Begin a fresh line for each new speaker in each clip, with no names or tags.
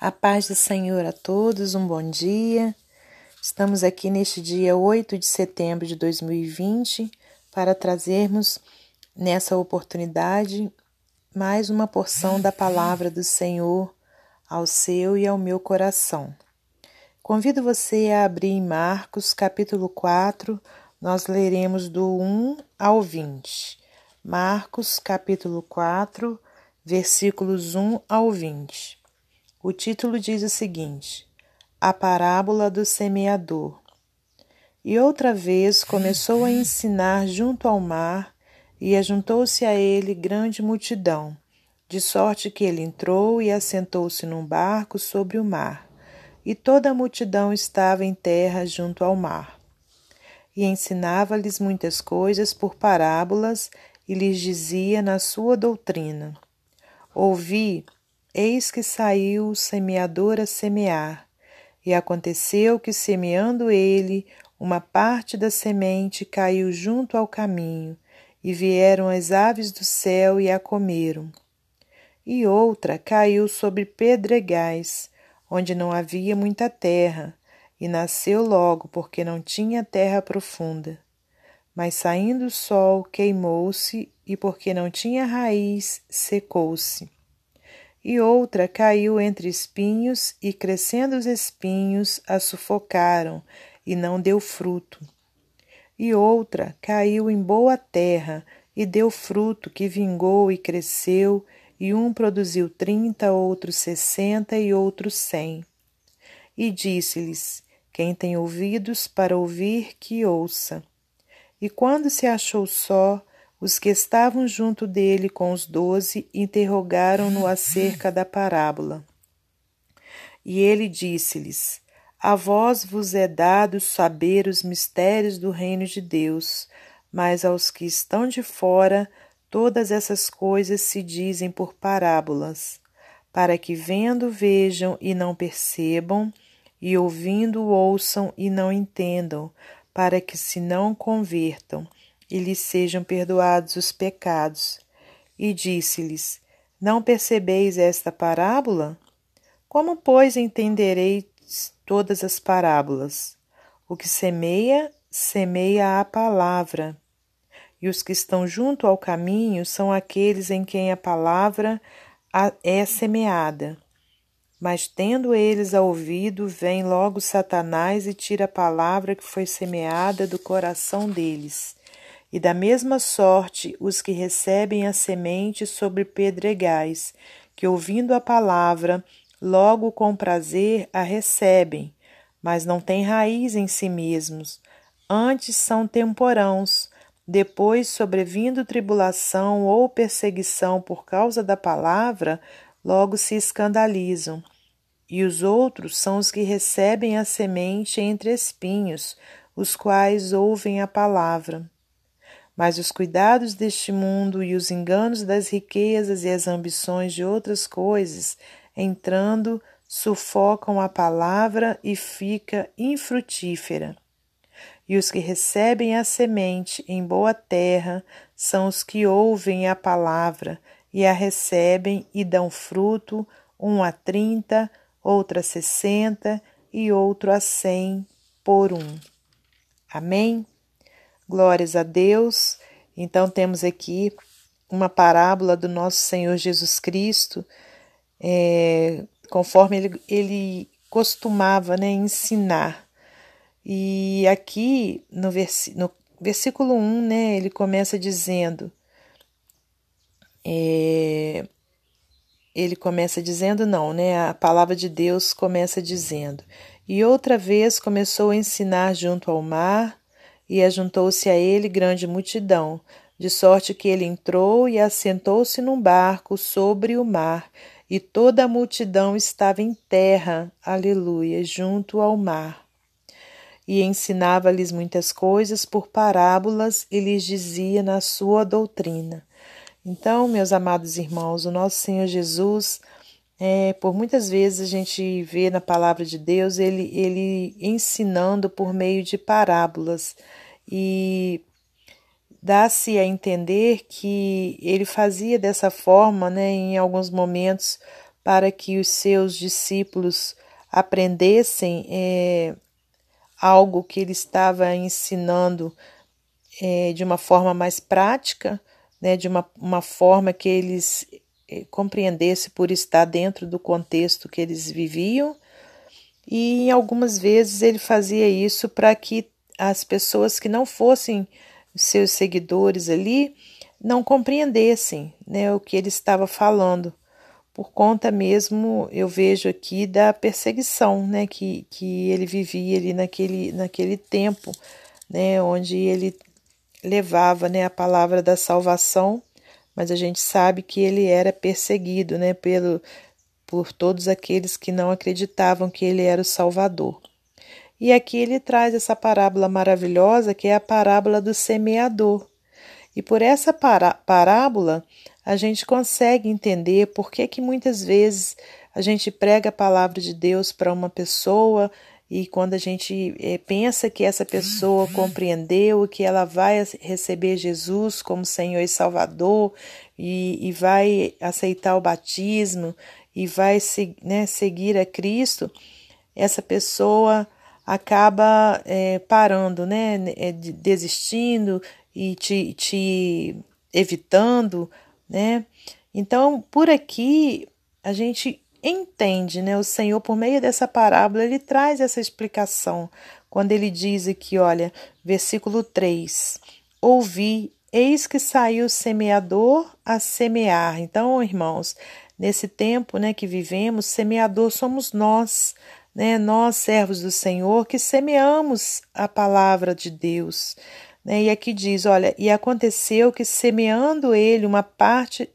A paz do Senhor a todos, um bom dia. Estamos aqui neste dia 8 de setembro de 2020 para trazermos nessa oportunidade mais uma porção da palavra do Senhor ao seu e ao meu coração. Convido você a abrir em Marcos, capítulo 4, nós leremos do 1 ao 20. Marcos, capítulo 4, versículos 1 ao 20. O título diz o seguinte: A parábola do semeador. E outra vez começou a ensinar junto ao mar, e ajuntou-se a ele grande multidão, de sorte que ele entrou e assentou-se num barco sobre o mar, e toda a multidão estava em terra junto ao mar. E ensinava-lhes muitas coisas por parábolas, e lhes dizia na sua doutrina: Ouvi, Eis que saiu o semeador a semear, e aconteceu que, semeando ele, uma parte da semente caiu junto ao caminho, e vieram as aves do céu e a comeram. E outra caiu sobre pedregais, onde não havia muita terra, e nasceu logo, porque não tinha terra profunda. Mas saindo o sol, queimou-se, e porque não tinha raiz, secou-se e outra caiu entre espinhos, e crescendo os espinhos a sufocaram, e não deu fruto. E outra caiu em boa terra, e deu fruto, que vingou e cresceu, e um produziu trinta, outro sessenta e outro cem. E disse-lhes: Quem tem ouvidos para ouvir, que ouça. E quando se achou só, os que estavam junto dele com os doze interrogaram-no acerca da parábola. E ele disse-lhes: A vós vos é dado saber os mistérios do reino de Deus, mas aos que estão de fora, todas essas coisas se dizem por parábolas, para que vendo vejam e não percebam, e ouvindo ouçam e não entendam, para que se não convertam e lhes sejam perdoados os pecados. E disse-lhes: Não percebeis esta parábola? Como, pois, entendereis todas as parábolas? O que semeia, semeia a palavra. E os que estão junto ao caminho são aqueles em quem a palavra é semeada. Mas tendo eles a ouvido, vem logo Satanás e tira a palavra que foi semeada do coração deles e da mesma sorte os que recebem a semente sobre pedregais, que ouvindo a palavra, logo com prazer a recebem, mas não têm raiz em si mesmos, antes são temporãos, depois, sobrevindo tribulação ou perseguição por causa da palavra, logo se escandalizam. E os outros são os que recebem a semente entre espinhos, os quais ouvem a palavra mas os cuidados deste mundo e os enganos das riquezas e as ambições de outras coisas, entrando, sufocam a palavra e fica infrutífera. E os que recebem a semente em boa terra são os que ouvem a palavra e a recebem e dão fruto, um a trinta, outro a sessenta e outro a cem por um. Amém? Glórias a Deus. Então, temos aqui uma parábola do nosso Senhor Jesus Cristo, é, conforme ele, ele costumava né, ensinar. E aqui no, vers, no versículo 1, né, ele começa dizendo. É, ele começa dizendo, não, né? A palavra de Deus começa dizendo: E outra vez começou a ensinar junto ao mar, e ajuntou-se a ele grande multidão, de sorte que ele entrou e assentou-se num barco sobre o mar, e toda a multidão estava em terra, aleluia, junto ao mar. E ensinava-lhes muitas coisas por parábolas e lhes dizia na sua doutrina. Então, meus amados irmãos, o nosso Senhor Jesus, é, por muitas vezes a gente vê na palavra de Deus ele, ele ensinando por meio de parábolas. E dá-se a entender que ele fazia dessa forma, né, em alguns momentos, para que os seus discípulos aprendessem é, algo que ele estava ensinando é, de uma forma mais prática, né, de uma, uma forma que eles é, compreendessem por estar dentro do contexto que eles viviam. E algumas vezes ele fazia isso para que as pessoas que não fossem seus seguidores ali não compreendessem né, o que ele estava falando por conta mesmo, eu vejo aqui, da perseguição né, que, que ele vivia ali naquele, naquele tempo, né, onde ele levava né, a palavra da salvação, mas a gente sabe que ele era perseguido né, pelo, por todos aqueles que não acreditavam que ele era o Salvador. E aqui ele traz essa parábola maravilhosa que é a parábola do semeador. E por essa parábola a gente consegue entender por que, que muitas vezes a gente prega a palavra de Deus para uma pessoa e quando a gente é, pensa que essa pessoa compreendeu que ela vai receber Jesus como Senhor e Salvador e, e vai aceitar o batismo e vai né, seguir a Cristo, essa pessoa acaba é, parando, né, eh, desistindo e te, te evitando né? Então, por aqui a gente entende, né? O Senhor, por meio dessa parábola, ele traz essa explicação. Quando ele diz aqui, olha, versículo 3: Ouvi, eis que saiu o semeador a semear. Então, irmãos, nesse tempo né, que vivemos, semeador somos nós, né? Nós, servos do Senhor, que semeamos a palavra de Deus. Né? E aqui diz: olha, e aconteceu que semeando ele uma parte,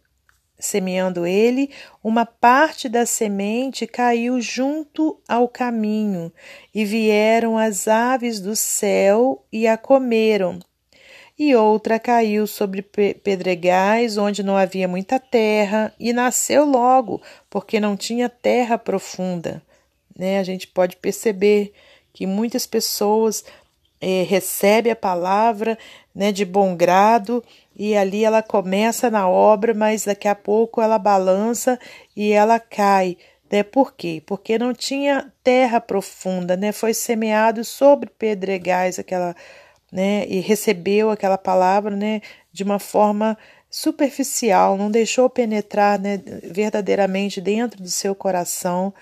semeando ele, uma parte da semente caiu junto ao caminho, e vieram as aves do céu e a comeram. E outra caiu sobre pedregais, onde não havia muita terra, e nasceu logo, porque não tinha terra profunda. Né? A gente pode perceber que muitas pessoas é, recebe a palavra né, de bom grado e ali ela começa na obra, mas daqui a pouco ela balança e ela cai. Né? Por quê? Porque não tinha terra profunda, né? Foi semeado sobre pedregais aquela, né? E recebeu aquela palavra, né? De uma forma superficial, não deixou penetrar, né? Verdadeiramente dentro do seu coração,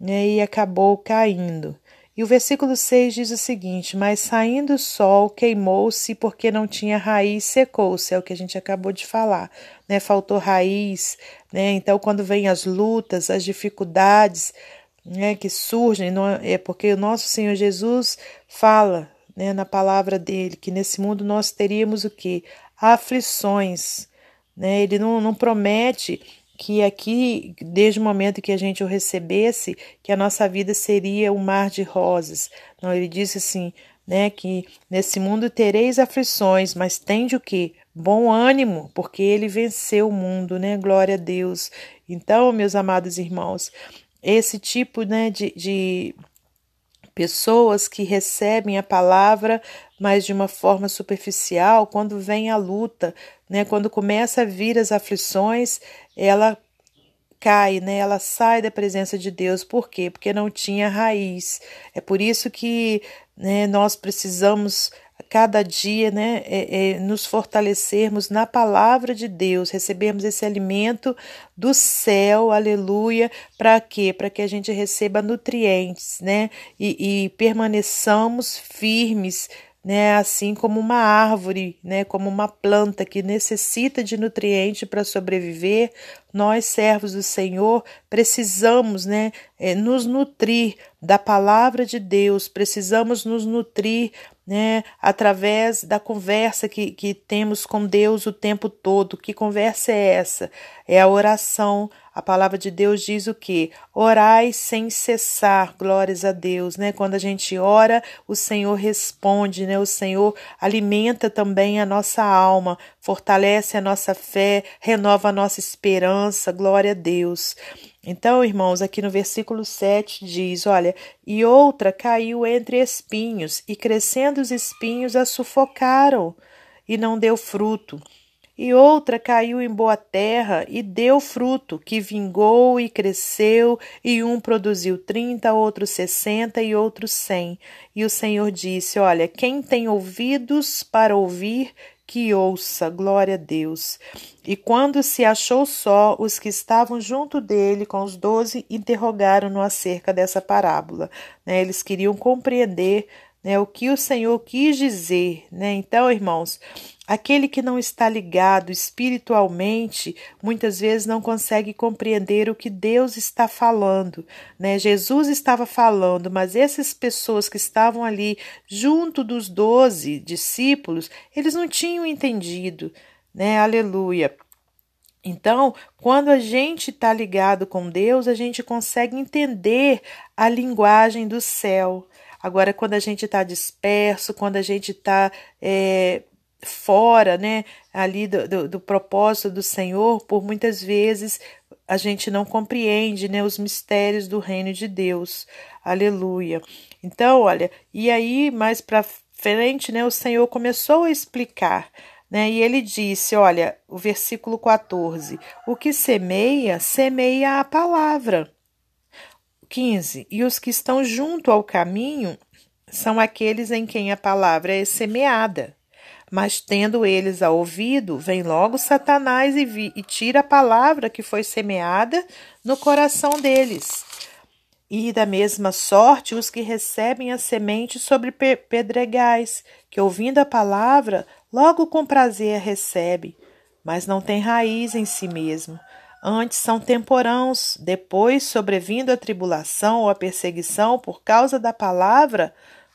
né? E acabou caindo. E o versículo 6 diz o seguinte: Mas saindo o sol, queimou-se, porque não tinha raiz, secou-se. É o que a gente acabou de falar, né? Faltou raiz, né? Então, quando vem as lutas, as dificuldades, né, que surgem, não é, é porque o nosso Senhor Jesus fala, né, na palavra dele, que nesse mundo nós teríamos o que? Aflições, né? Ele não, não promete que aqui, desde o momento que a gente o recebesse, que a nossa vida seria um mar de rosas. Não, ele disse assim, né, que nesse mundo tereis aflições, mas tende o que? Bom ânimo, porque ele venceu o mundo, né? Glória a Deus. Então, meus amados irmãos, esse tipo, né, de, de pessoas que recebem a palavra, mas de uma forma superficial, quando vem a luta, né, quando começa a vir as aflições, ela cai, né? Ela sai da presença de Deus. Por quê? Porque não tinha raiz. É por isso que né, nós precisamos cada dia, né, é, é, nos fortalecermos na palavra de Deus, recebermos esse alimento do céu, aleluia, para quê? Para que a gente receba nutrientes, né, e, e permaneçamos firmes né, assim como uma árvore, né, como uma planta que necessita de nutriente para sobreviver, nós servos do Senhor precisamos, né, é, nos nutrir da palavra de Deus, precisamos nos nutrir né, através da conversa que, que temos com Deus o tempo todo. Que conversa é essa? É a oração. A palavra de Deus diz o que? Orai sem cessar, glórias a Deus, né? Quando a gente ora, o Senhor responde, né? O Senhor alimenta também a nossa alma, fortalece a nossa fé, renova a nossa esperança, glória a Deus. Então, irmãos, aqui no versículo 7 diz: Olha, e outra caiu entre espinhos, e crescendo os espinhos a sufocaram, e não deu fruto. e outra caiu em boa terra e deu fruto, que vingou e cresceu, e um produziu trinta, outro sessenta e outro cem. E o Senhor disse: Olha, quem tem ouvidos para ouvir, que ouça, glória a Deus. E quando se achou só, os que estavam junto dele com os doze interrogaram-no acerca dessa parábola. Né? Eles queriam compreender né, o que o Senhor quis dizer. Né? Então, irmãos, aquele que não está ligado espiritualmente, muitas vezes não consegue compreender o que Deus está falando. Né? Jesus estava falando, mas essas pessoas que estavam ali junto dos doze discípulos, eles não tinham entendido. Né? Aleluia. Então, quando a gente está ligado com Deus, a gente consegue entender a linguagem do céu. Agora, quando a gente está disperso, quando a gente está é, fora, né, ali do, do, do, propósito do Senhor, por muitas vezes a gente não compreende, né, os mistérios do reino de Deus. Aleluia. Então, olha, e aí mais para frente, né, o Senhor começou a explicar. Né, e ele disse: olha, o versículo 14: o que semeia, semeia a palavra. 15. E os que estão junto ao caminho são aqueles em quem a palavra é semeada. Mas tendo eles a ouvido, vem logo Satanás e, vi, e tira a palavra que foi semeada no coração deles. E da mesma sorte os que recebem a semente sobre pedregais, que ouvindo a palavra, logo com prazer recebe, mas não tem raiz em si mesmo Antes são temporãos, depois, sobrevindo a tribulação ou a perseguição por causa da palavra,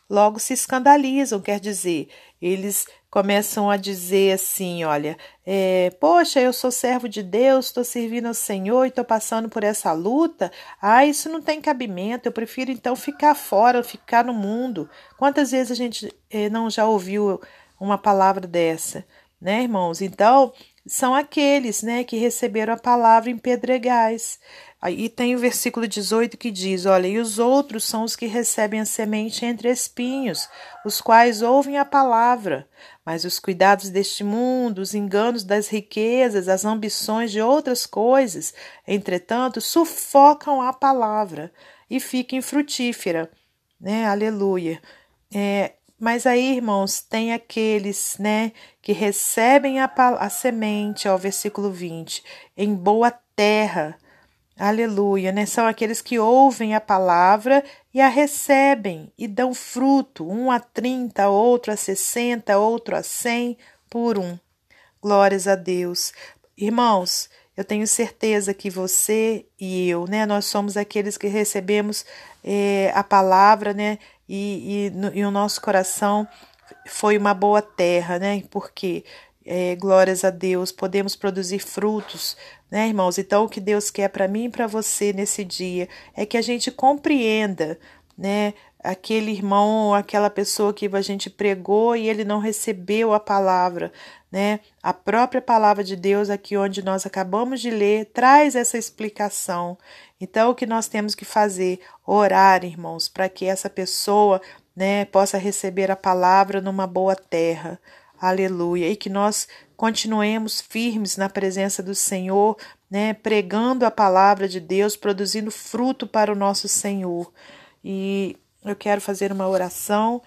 logo se escandalizam, quer dizer, eles começam a dizer assim: olha, é, poxa, eu sou servo de Deus, estou servindo ao Senhor e estou passando por essa luta. Ah, isso não tem cabimento, eu prefiro então ficar fora, ficar no mundo. Quantas vezes a gente é, não já ouviu uma palavra dessa, né, irmãos? Então, são aqueles né, que receberam a palavra em pedregais. Aí tem o versículo 18 que diz: Olha, e os outros são os que recebem a semente entre espinhos, os quais ouvem a palavra, mas os cuidados deste mundo, os enganos das riquezas, as ambições de outras coisas, entretanto, sufocam a palavra e fica infrutífera. Né? Aleluia. É, mas aí, irmãos, tem aqueles, né, que recebem a, a semente, ó, versículo 20, em boa terra. Aleluia, né? São aqueles que ouvem a palavra e a recebem e dão fruto, um a trinta, outro a sessenta, outro a cem por um. Glórias a Deus. Irmãos, eu tenho certeza que você e eu, né, nós somos aqueles que recebemos é, a palavra, né, e, e, no, e o nosso coração foi uma boa terra, né? Porque é, glórias a Deus, podemos produzir frutos, né, irmãos? Então, o que Deus quer para mim e para você nesse dia é que a gente compreenda, né, aquele irmão, aquela pessoa que a gente pregou e ele não recebeu a palavra, né? A própria palavra de Deus aqui onde nós acabamos de ler traz essa explicação. Então o que nós temos que fazer? Orar, irmãos, para que essa pessoa, né, possa receber a palavra numa boa terra. Aleluia. E que nós continuemos firmes na presença do Senhor, né, pregando a palavra de Deus, produzindo fruto para o nosso Senhor. E eu quero fazer uma oração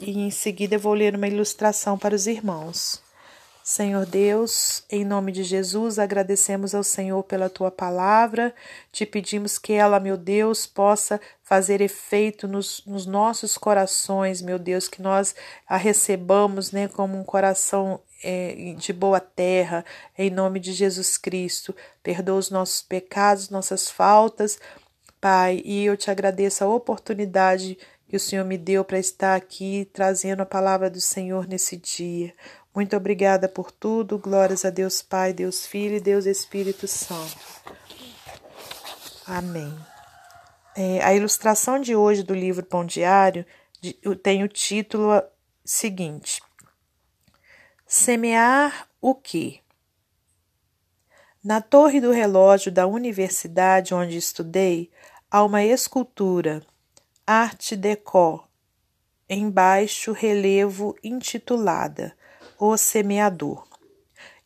e em seguida eu vou ler uma ilustração para os irmãos. Senhor Deus, em nome de Jesus, agradecemos ao Senhor pela tua palavra, te pedimos que ela, meu Deus, possa fazer efeito nos, nos nossos corações, meu Deus, que nós a recebamos né, como um coração é, de boa terra, em nome de Jesus Cristo. Perdoa os nossos pecados, nossas faltas, Pai, e eu te agradeço a oportunidade que o Senhor me deu para estar aqui trazendo a palavra do Senhor nesse dia. Muito obrigada por tudo. Glórias a Deus Pai, Deus Filho e Deus Espírito Santo. Amém. É, a ilustração de hoje do livro Pão Diário tem o título seguinte: Semear o quê? Na torre do relógio da universidade onde estudei, há uma escultura, Arte Deco, em baixo relevo intitulada O Semeador.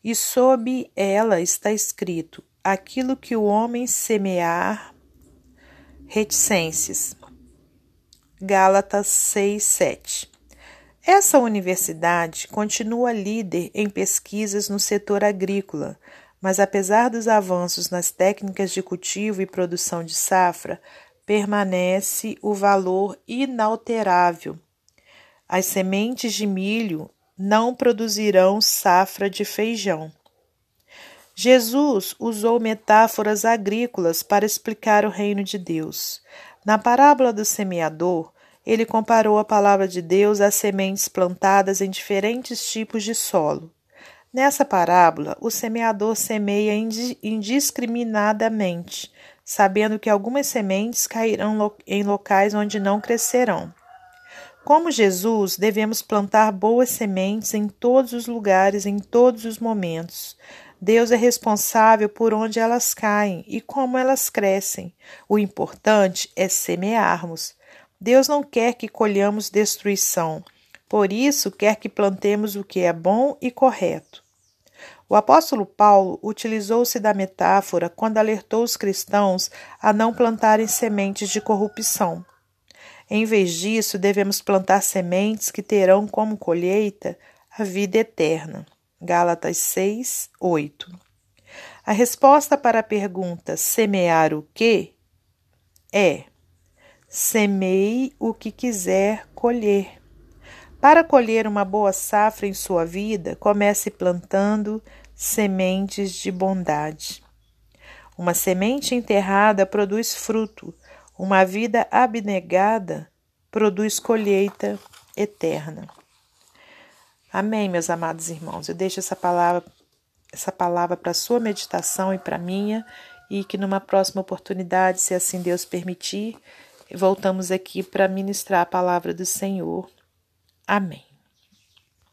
e sob ela está escrito: aquilo que o homem semear. Reticências. Gálatas 6, 7. Essa universidade continua líder em pesquisas no setor agrícola, mas apesar dos avanços nas técnicas de cultivo e produção de safra, permanece o valor inalterável. As sementes de milho não produzirão safra de feijão. Jesus usou metáforas agrícolas para explicar o reino de Deus. Na parábola do semeador, ele comparou a palavra de Deus às sementes plantadas em diferentes tipos de solo. Nessa parábola, o semeador semeia indiscriminadamente, sabendo que algumas sementes cairão em locais onde não crescerão. Como Jesus, devemos plantar boas sementes em todos os lugares, em todos os momentos. Deus é responsável por onde elas caem e como elas crescem. O importante é semearmos. Deus não quer que colhamos destruição, por isso quer que plantemos o que é bom e correto. O apóstolo Paulo utilizou-se da metáfora quando alertou os cristãos a não plantarem sementes de corrupção. Em vez disso, devemos plantar sementes que terão como colheita a vida eterna. Gálatas 6, 8. A resposta para a pergunta semear o que é: semeie o que quiser colher. Para colher uma boa safra em sua vida, comece plantando sementes de bondade. Uma semente enterrada produz fruto, uma vida abnegada produz colheita eterna. Amém, meus amados irmãos. Eu deixo essa palavra essa palavra para sua meditação e para minha e que numa próxima oportunidade, se assim Deus permitir, voltamos aqui para ministrar a palavra do Senhor. Amém.